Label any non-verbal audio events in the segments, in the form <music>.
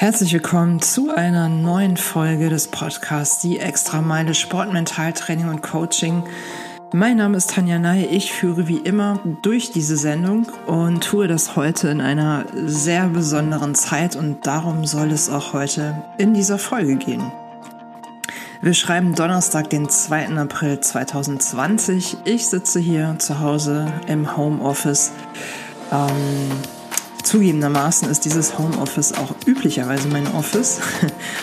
Herzlich willkommen zu einer neuen Folge des Podcasts Die Extra Meile Sport, Mentaltraining und Coaching. Mein Name ist Tanja Ney. Ich führe wie immer durch diese Sendung und tue das heute in einer sehr besonderen Zeit und darum soll es auch heute in dieser Folge gehen. Wir schreiben Donnerstag, den 2. April 2020. Ich sitze hier zu Hause im Homeoffice. Ähm, Zugegebenermaßen ist dieses Homeoffice auch üblicherweise mein Office.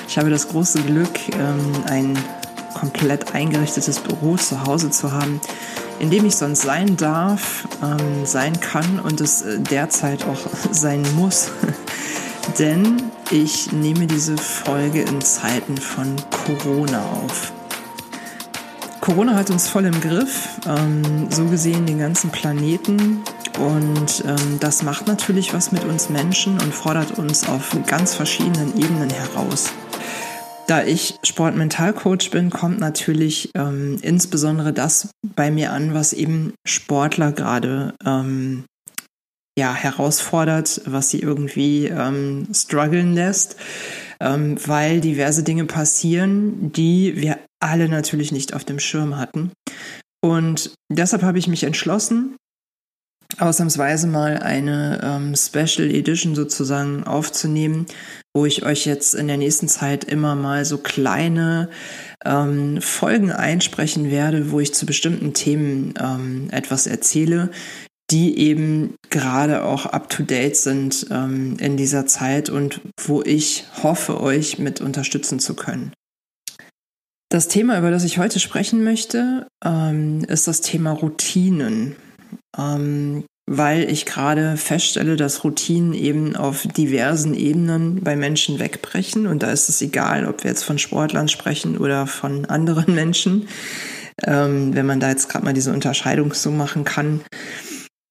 Ich habe das große Glück, ähm, ein komplett eingerichtetes Büro zu Hause zu haben, in dem ich sonst sein darf, ähm, sein kann und es äh, derzeit auch <laughs> sein muss. <laughs> Denn ich nehme diese Folge in Zeiten von Corona auf. Corona hat uns voll im Griff, ähm, so gesehen den ganzen Planeten. Und ähm, das macht natürlich was mit uns Menschen und fordert uns auf ganz verschiedenen Ebenen heraus. Da ich Sportmentalcoach bin, kommt natürlich ähm, insbesondere das bei mir an, was eben Sportler gerade ähm, ja, herausfordert, was sie irgendwie ähm, strugglen lässt, ähm, weil diverse Dinge passieren, die wir alle natürlich nicht auf dem Schirm hatten. Und deshalb habe ich mich entschlossen, ausnahmsweise mal eine ähm, Special Edition sozusagen aufzunehmen, wo ich euch jetzt in der nächsten Zeit immer mal so kleine ähm, Folgen einsprechen werde, wo ich zu bestimmten Themen ähm, etwas erzähle, die eben gerade auch up-to-date sind ähm, in dieser Zeit und wo ich hoffe, euch mit unterstützen zu können. Das Thema, über das ich heute sprechen möchte, ähm, ist das Thema Routinen ähm, weil ich gerade feststelle, dass Routinen eben auf diversen Ebenen bei Menschen wegbrechen. Und da ist es egal, ob wir jetzt von Sportlern sprechen oder von anderen <laughs> Menschen, ähm, wenn man da jetzt gerade mal diese Unterscheidung so machen kann.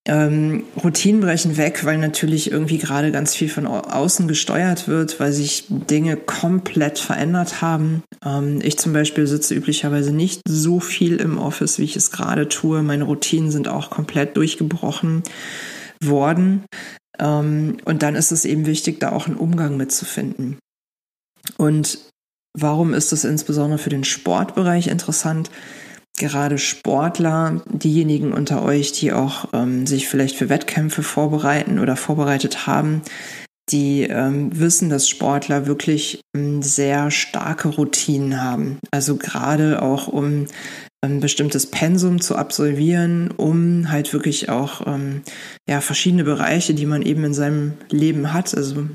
Ähm, Routinen brechen weg, weil natürlich irgendwie gerade ganz viel von außen gesteuert wird, weil sich Dinge komplett verändert haben. Ähm, ich zum Beispiel sitze üblicherweise nicht so viel im Office, wie ich es gerade tue. Meine Routinen sind auch komplett durchgebrochen worden. Ähm, und dann ist es eben wichtig, da auch einen Umgang mitzufinden. Und warum ist das insbesondere für den Sportbereich interessant? Gerade Sportler, diejenigen unter euch, die auch ähm, sich vielleicht für Wettkämpfe vorbereiten oder vorbereitet haben, die ähm, wissen, dass Sportler wirklich ähm, sehr starke Routinen haben. Also gerade auch um ein bestimmtes Pensum zu absolvieren, um halt wirklich auch ähm, ja verschiedene Bereiche, die man eben in seinem Leben hat. Also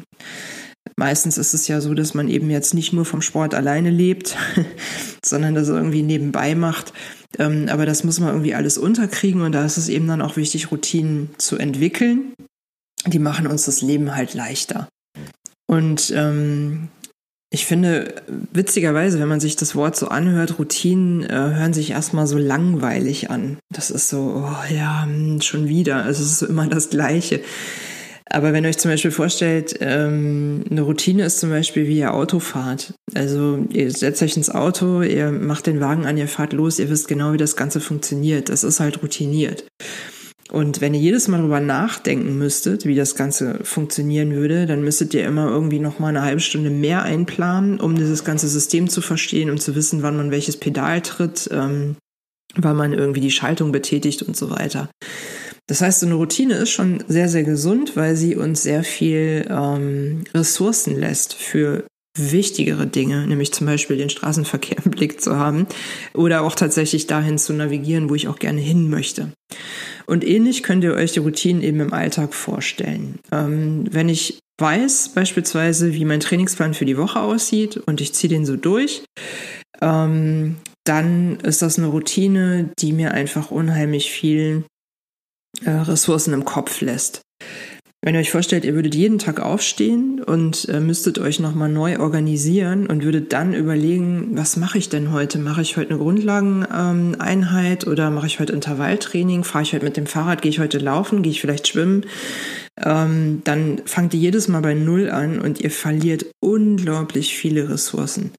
Meistens ist es ja so, dass man eben jetzt nicht nur vom Sport alleine lebt, <laughs> sondern das irgendwie nebenbei macht. Ähm, aber das muss man irgendwie alles unterkriegen und da ist es eben dann auch wichtig, Routinen zu entwickeln. Die machen uns das Leben halt leichter. Und ähm, ich finde, witzigerweise, wenn man sich das Wort so anhört, Routinen äh, hören sich erstmal so langweilig an. Das ist so, oh ja, hm, schon wieder. Es ist immer das Gleiche. Aber wenn ihr euch zum Beispiel vorstellt, ähm, eine Routine ist zum Beispiel wie ihr Autofahrt. Also ihr setzt euch ins Auto, ihr macht den Wagen an, ihr fahrt los, ihr wisst genau, wie das Ganze funktioniert. Das ist halt routiniert. Und wenn ihr jedes Mal darüber nachdenken müsstet, wie das Ganze funktionieren würde, dann müsstet ihr immer irgendwie noch mal eine halbe Stunde mehr einplanen, um dieses ganze System zu verstehen, um zu wissen, wann man welches Pedal tritt, ähm, wann man irgendwie die Schaltung betätigt und so weiter. Das heißt, so eine Routine ist schon sehr, sehr gesund, weil sie uns sehr viel ähm, Ressourcen lässt für wichtigere Dinge, nämlich zum Beispiel den Straßenverkehr im Blick zu haben oder auch tatsächlich dahin zu navigieren, wo ich auch gerne hin möchte. Und ähnlich könnt ihr euch die Routinen eben im Alltag vorstellen. Ähm, wenn ich weiß beispielsweise, wie mein Trainingsplan für die Woche aussieht und ich ziehe den so durch, ähm, dann ist das eine Routine, die mir einfach unheimlich viel äh, Ressourcen im Kopf lässt. Wenn ihr euch vorstellt, ihr würdet jeden Tag aufstehen und äh, müsstet euch nochmal neu organisieren und würdet dann überlegen, was mache ich denn heute? Mache ich heute eine Grundlageneinheit ähm, oder mache ich heute Intervalltraining? Fahre ich heute mit dem Fahrrad? Gehe ich heute laufen? Gehe ich vielleicht schwimmen? Ähm, dann fangt ihr jedes Mal bei Null an und ihr verliert unglaublich viele Ressourcen.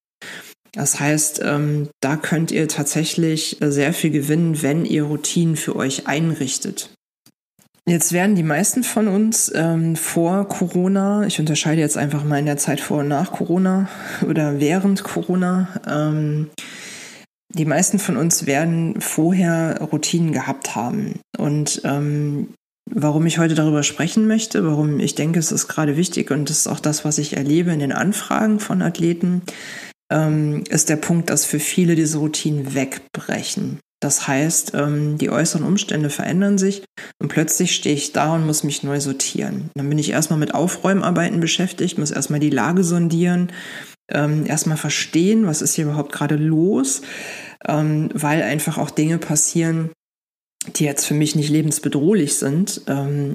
Das heißt, ähm, da könnt ihr tatsächlich sehr viel gewinnen, wenn ihr Routinen für euch einrichtet. Jetzt werden die meisten von uns ähm, vor Corona, ich unterscheide jetzt einfach mal in der Zeit vor und nach Corona <laughs> oder während Corona, ähm, die meisten von uns werden vorher Routinen gehabt haben. Und ähm, warum ich heute darüber sprechen möchte, warum ich denke, es ist gerade wichtig und das ist auch das, was ich erlebe in den Anfragen von Athleten, ähm, ist der Punkt, dass für viele diese Routinen wegbrechen. Das heißt, ähm, die äußeren Umstände verändern sich und plötzlich stehe ich da und muss mich neu sortieren. Dann bin ich erstmal mit Aufräumarbeiten beschäftigt, muss erstmal die Lage sondieren, ähm, erstmal verstehen, was ist hier überhaupt gerade los, ähm, weil einfach auch Dinge passieren, die jetzt für mich nicht lebensbedrohlich sind,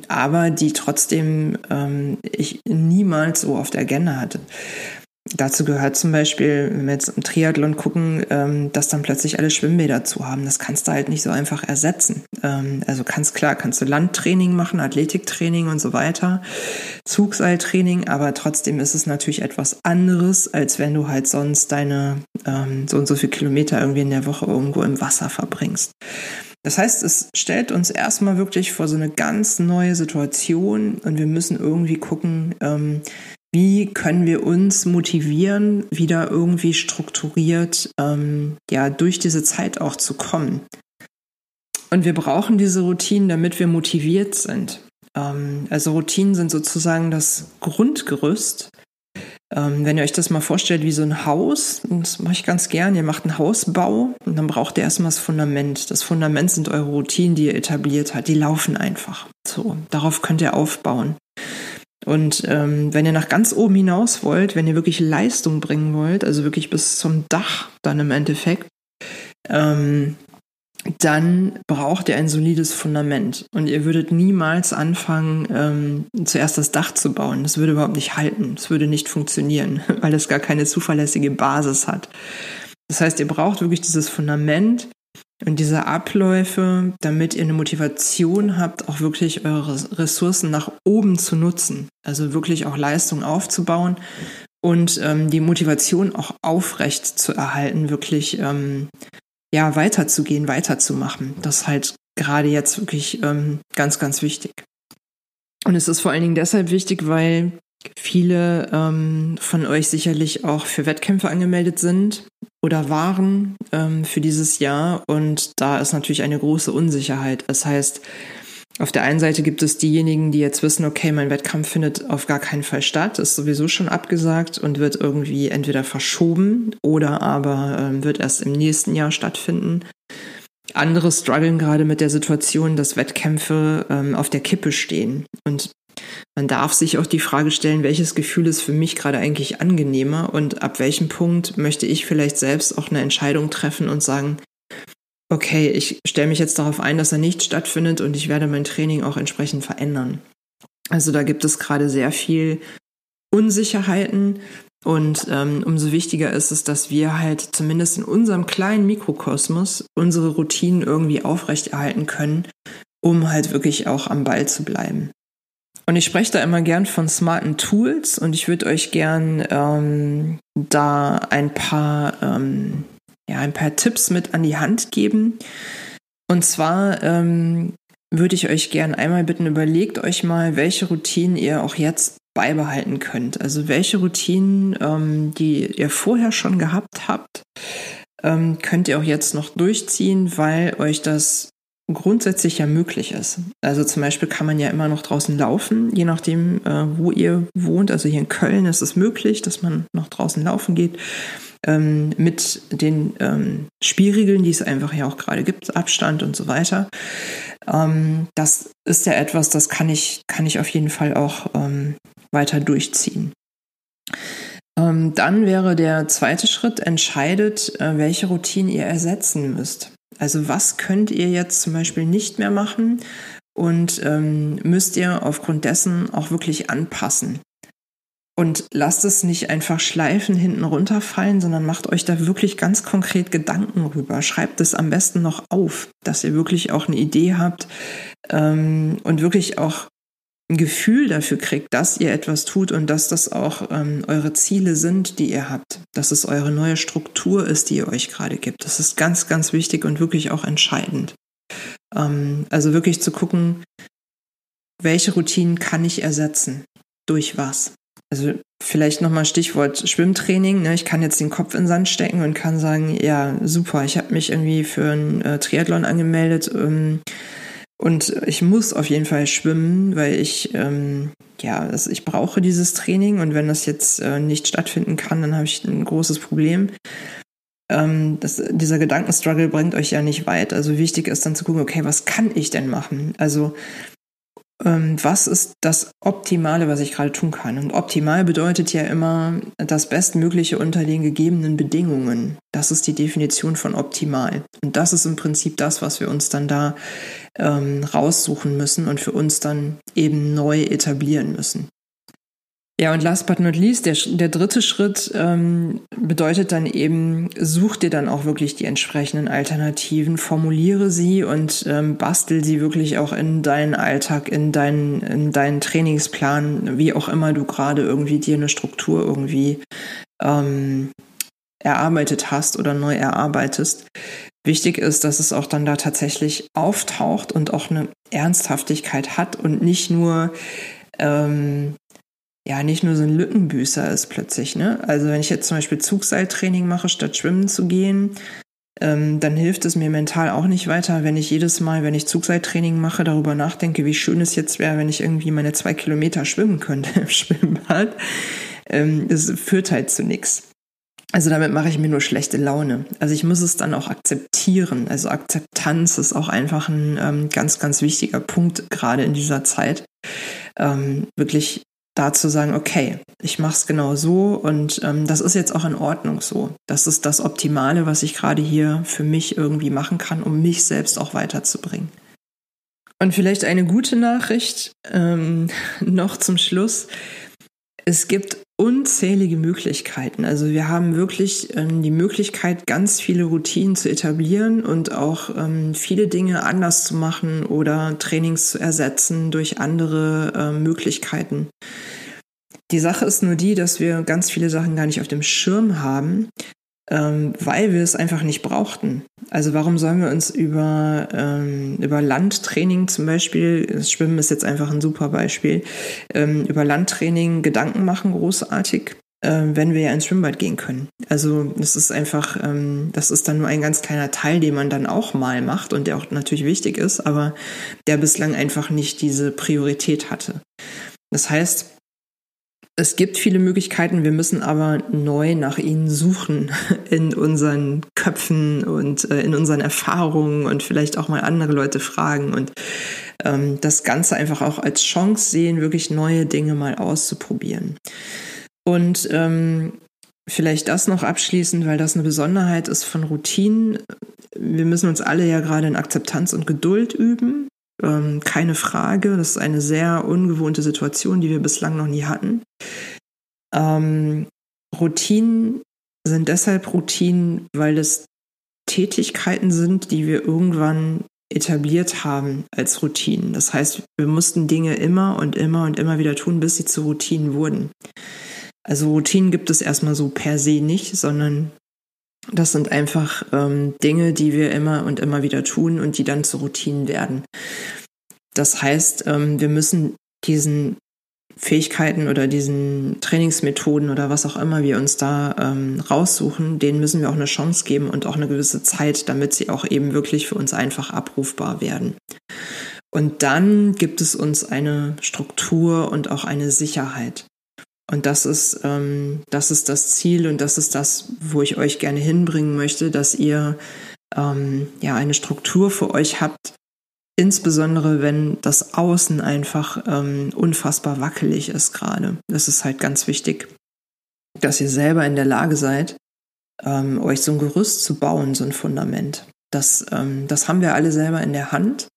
aber die trotzdem ich niemals so auf der Agenda hatte. Dazu gehört zum Beispiel, wenn wir jetzt im Triathlon gucken, ähm, dass dann plötzlich alle Schwimmbäder zu haben. Das kannst du halt nicht so einfach ersetzen. Ähm, also ganz klar, kannst du Landtraining machen, Athletiktraining und so weiter, Zugseiltraining, aber trotzdem ist es natürlich etwas anderes, als wenn du halt sonst deine ähm, so und so viele Kilometer irgendwie in der Woche irgendwo im Wasser verbringst. Das heißt, es stellt uns erstmal wirklich vor so eine ganz neue Situation und wir müssen irgendwie gucken, ähm, wie können wir uns motivieren, wieder irgendwie strukturiert ähm, ja durch diese Zeit auch zu kommen. Und wir brauchen diese Routinen, damit wir motiviert sind. Ähm, also Routinen sind sozusagen das Grundgerüst. Ähm, wenn ihr euch das mal vorstellt wie so ein Haus, das mache ich ganz gern, ihr macht einen Hausbau und dann braucht ihr erstmal das Fundament. Das Fundament sind eure Routinen, die ihr etabliert habt. Die laufen einfach. So, darauf könnt ihr aufbauen. Und ähm, wenn ihr nach ganz oben hinaus wollt, wenn ihr wirklich Leistung bringen wollt, also wirklich bis zum Dach dann im Endeffekt, ähm, dann braucht ihr ein solides Fundament. Und ihr würdet niemals anfangen, ähm, zuerst das Dach zu bauen. Das würde überhaupt nicht halten. Das würde nicht funktionieren, <laughs> weil es gar keine zuverlässige Basis hat. Das heißt, ihr braucht wirklich dieses Fundament, und diese Abläufe, damit ihr eine Motivation habt, auch wirklich eure Ressourcen nach oben zu nutzen. Also wirklich auch Leistung aufzubauen und ähm, die Motivation auch aufrecht zu erhalten, wirklich ähm, ja weiterzugehen, weiterzumachen. Das ist halt gerade jetzt wirklich ähm, ganz, ganz wichtig. Und es ist vor allen Dingen deshalb wichtig, weil viele ähm, von euch sicherlich auch für Wettkämpfe angemeldet sind oder waren ähm, für dieses Jahr. Und da ist natürlich eine große Unsicherheit. Das heißt, auf der einen Seite gibt es diejenigen, die jetzt wissen, okay, mein Wettkampf findet auf gar keinen Fall statt, ist sowieso schon abgesagt und wird irgendwie entweder verschoben oder aber ähm, wird erst im nächsten Jahr stattfinden. Andere strugglen gerade mit der Situation, dass Wettkämpfe ähm, auf der Kippe stehen. Und man darf sich auch die Frage stellen, welches Gefühl ist für mich gerade eigentlich angenehmer und ab welchem Punkt möchte ich vielleicht selbst auch eine Entscheidung treffen und sagen, okay, ich stelle mich jetzt darauf ein, dass er nicht stattfindet und ich werde mein Training auch entsprechend verändern. Also da gibt es gerade sehr viel Unsicherheiten und ähm, umso wichtiger ist es, dass wir halt zumindest in unserem kleinen Mikrokosmos unsere Routinen irgendwie aufrechterhalten können, um halt wirklich auch am Ball zu bleiben. Und ich spreche da immer gern von smarten Tools und ich würde euch gern ähm, da ein paar, ähm, ja, ein paar Tipps mit an die Hand geben. Und zwar ähm, würde ich euch gern einmal bitten, überlegt euch mal, welche Routinen ihr auch jetzt beibehalten könnt. Also welche Routinen, ähm, die ihr vorher schon gehabt habt, ähm, könnt ihr auch jetzt noch durchziehen, weil euch das grundsätzlich ja möglich ist. Also zum Beispiel kann man ja immer noch draußen laufen, je nachdem, äh, wo ihr wohnt. Also hier in Köln ist es möglich, dass man noch draußen laufen geht. Ähm, mit den ähm, Spielregeln, die es einfach ja auch gerade gibt, Abstand und so weiter. Ähm, das ist ja etwas, das kann ich, kann ich auf jeden Fall auch ähm, weiter durchziehen. Ähm, dann wäre der zweite Schritt, entscheidet, äh, welche Routine ihr ersetzen müsst. Also was könnt ihr jetzt zum Beispiel nicht mehr machen und ähm, müsst ihr aufgrund dessen auch wirklich anpassen. Und lasst es nicht einfach schleifen hinten runterfallen, sondern macht euch da wirklich ganz konkret Gedanken rüber. Schreibt es am besten noch auf, dass ihr wirklich auch eine Idee habt ähm, und wirklich auch ein Gefühl dafür kriegt, dass ihr etwas tut und dass das auch ähm, eure Ziele sind, die ihr habt, dass es eure neue Struktur ist, die ihr euch gerade gibt. Das ist ganz, ganz wichtig und wirklich auch entscheidend. Ähm, also wirklich zu gucken, welche Routinen kann ich ersetzen? Durch was? Also vielleicht nochmal Stichwort Schwimmtraining. Ne? Ich kann jetzt den Kopf in den Sand stecken und kann sagen, ja, super, ich habe mich irgendwie für ein äh, Triathlon angemeldet ähm, und ich muss auf jeden Fall schwimmen, weil ich, ähm, ja, also ich brauche dieses Training und wenn das jetzt äh, nicht stattfinden kann, dann habe ich ein großes Problem. Ähm, das, dieser Gedankenstruggle bringt euch ja nicht weit. Also wichtig ist dann zu gucken, okay, was kann ich denn machen? Also ähm, was ist das Optimale, was ich gerade tun kann? Und optimal bedeutet ja immer das Bestmögliche unter den gegebenen Bedingungen. Das ist die Definition von optimal. Und das ist im Prinzip das, was wir uns dann da ähm, raussuchen müssen und für uns dann eben neu etablieren müssen. Ja, und last but not least, der, der dritte Schritt ähm, bedeutet dann eben, such dir dann auch wirklich die entsprechenden Alternativen, formuliere sie und ähm, bastel sie wirklich auch in deinen Alltag, in deinen, in deinen Trainingsplan, wie auch immer du gerade irgendwie dir eine Struktur irgendwie ähm, erarbeitet hast oder neu erarbeitest. Wichtig ist, dass es auch dann da tatsächlich auftaucht und auch eine Ernsthaftigkeit hat und nicht nur ähm, ja nicht nur so ein Lückenbüßer ist plötzlich. Ne? Also wenn ich jetzt zum Beispiel Zugseiltraining mache, statt schwimmen zu gehen, ähm, dann hilft es mir mental auch nicht weiter, wenn ich jedes Mal, wenn ich Zugseiltraining mache, darüber nachdenke, wie schön es jetzt wäre, wenn ich irgendwie meine zwei Kilometer schwimmen könnte <laughs> im Schwimmbad. Ähm, das führt halt zu nichts. Also damit mache ich mir nur schlechte Laune. Also ich muss es dann auch akzeptieren. Also Akzeptanz ist auch einfach ein ähm, ganz, ganz wichtiger Punkt gerade in dieser Zeit. Ähm, wirklich da zu sagen, okay, ich mache es genau so und ähm, das ist jetzt auch in Ordnung so. Das ist das Optimale, was ich gerade hier für mich irgendwie machen kann, um mich selbst auch weiterzubringen. Und vielleicht eine gute Nachricht ähm, <laughs> noch zum Schluss. Es gibt unzählige Möglichkeiten. Also wir haben wirklich ähm, die Möglichkeit, ganz viele Routinen zu etablieren und auch ähm, viele Dinge anders zu machen oder Trainings zu ersetzen durch andere äh, Möglichkeiten. Die Sache ist nur die, dass wir ganz viele Sachen gar nicht auf dem Schirm haben, ähm, weil wir es einfach nicht brauchten. Also warum sollen wir uns über, ähm, über Landtraining zum Beispiel, das Schwimmen ist jetzt einfach ein super Beispiel, ähm, über Landtraining Gedanken machen, großartig, äh, wenn wir ja ins Schwimmbad gehen können. Also das ist einfach, ähm, das ist dann nur ein ganz kleiner Teil, den man dann auch mal macht und der auch natürlich wichtig ist, aber der bislang einfach nicht diese Priorität hatte. Das heißt, es gibt viele Möglichkeiten, wir müssen aber neu nach ihnen suchen <laughs> in unseren Köpfen und äh, in unseren Erfahrungen und vielleicht auch mal andere Leute fragen und ähm, das Ganze einfach auch als Chance sehen, wirklich neue Dinge mal auszuprobieren. Und ähm, vielleicht das noch abschließend, weil das eine Besonderheit ist von Routinen. Wir müssen uns alle ja gerade in Akzeptanz und Geduld üben. Ähm, keine Frage. Das ist eine sehr ungewohnte Situation, die wir bislang noch nie hatten. Ähm, Routinen sind deshalb Routinen, weil es Tätigkeiten sind, die wir irgendwann etabliert haben als Routinen. Das heißt, wir mussten Dinge immer und immer und immer wieder tun, bis sie zu Routinen wurden. Also Routinen gibt es erstmal so per se nicht, sondern das sind einfach ähm, Dinge, die wir immer und immer wieder tun und die dann zu Routinen werden. Das heißt, ähm, wir müssen diesen Fähigkeiten oder diesen Trainingsmethoden oder was auch immer wir uns da ähm, raussuchen, denen müssen wir auch eine Chance geben und auch eine gewisse Zeit, damit sie auch eben wirklich für uns einfach abrufbar werden. Und dann gibt es uns eine Struktur und auch eine Sicherheit. Und das ist, ähm, das ist das Ziel und das ist das, wo ich euch gerne hinbringen möchte, dass ihr ähm, ja eine Struktur für euch habt, insbesondere wenn das Außen einfach ähm, unfassbar wackelig ist gerade. Das ist halt ganz wichtig, dass ihr selber in der Lage seid, ähm, euch so ein Gerüst zu bauen, so ein Fundament. Das, ähm, das haben wir alle selber in der Hand.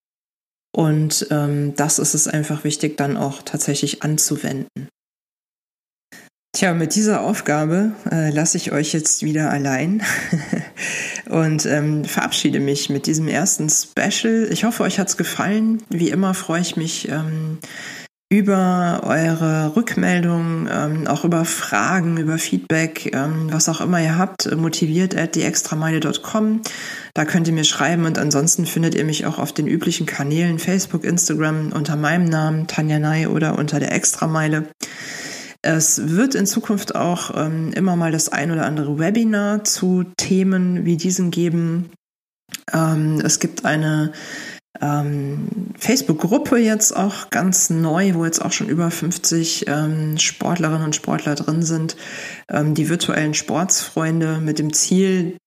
Und ähm, das ist es einfach wichtig, dann auch tatsächlich anzuwenden. Tja, mit dieser Aufgabe äh, lasse ich euch jetzt wieder allein <laughs> und ähm, verabschiede mich mit diesem ersten Special. Ich hoffe, euch hat's gefallen. Wie immer freue ich mich, ähm, über eure Rückmeldungen, ähm, auch über Fragen, über Feedback, ähm, was auch immer ihr habt, motiviert at dieextrameile.com. Da könnt ihr mir schreiben und ansonsten findet ihr mich auch auf den üblichen Kanälen Facebook, Instagram unter meinem Namen Tanja Ney oder unter der Extrameile. Es wird in Zukunft auch ähm, immer mal das ein oder andere Webinar zu Themen wie diesen geben. Ähm, es gibt eine ähm, Facebook-Gruppe jetzt auch ganz neu, wo jetzt auch schon über 50 ähm, Sportlerinnen und Sportler drin sind, ähm, die virtuellen Sportsfreunde mit dem Ziel,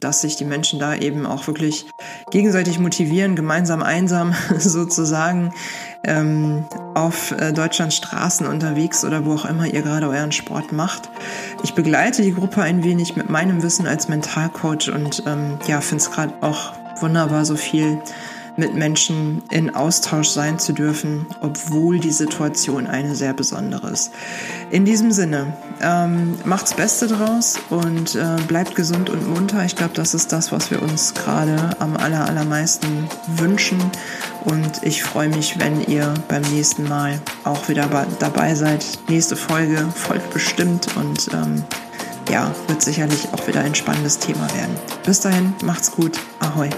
dass sich die Menschen da eben auch wirklich gegenseitig motivieren, gemeinsam einsam <laughs> sozusagen ähm, auf äh, Deutschlands Straßen unterwegs oder wo auch immer ihr gerade euren Sport macht. Ich begleite die Gruppe ein wenig mit meinem Wissen als Mentalcoach und ähm, ja, finde es gerade auch wunderbar, so viel mit Menschen in Austausch sein zu dürfen, obwohl die Situation eine sehr besondere ist. In diesem Sinne, ähm, macht's Beste draus und äh, bleibt gesund und munter. Ich glaube, das ist das, was wir uns gerade am aller, allermeisten wünschen. Und ich freue mich, wenn ihr beim nächsten Mal auch wieder dabei seid. Nächste Folge folgt bestimmt und ähm, ja, wird sicherlich auch wieder ein spannendes Thema werden. Bis dahin, macht's gut. Ahoi.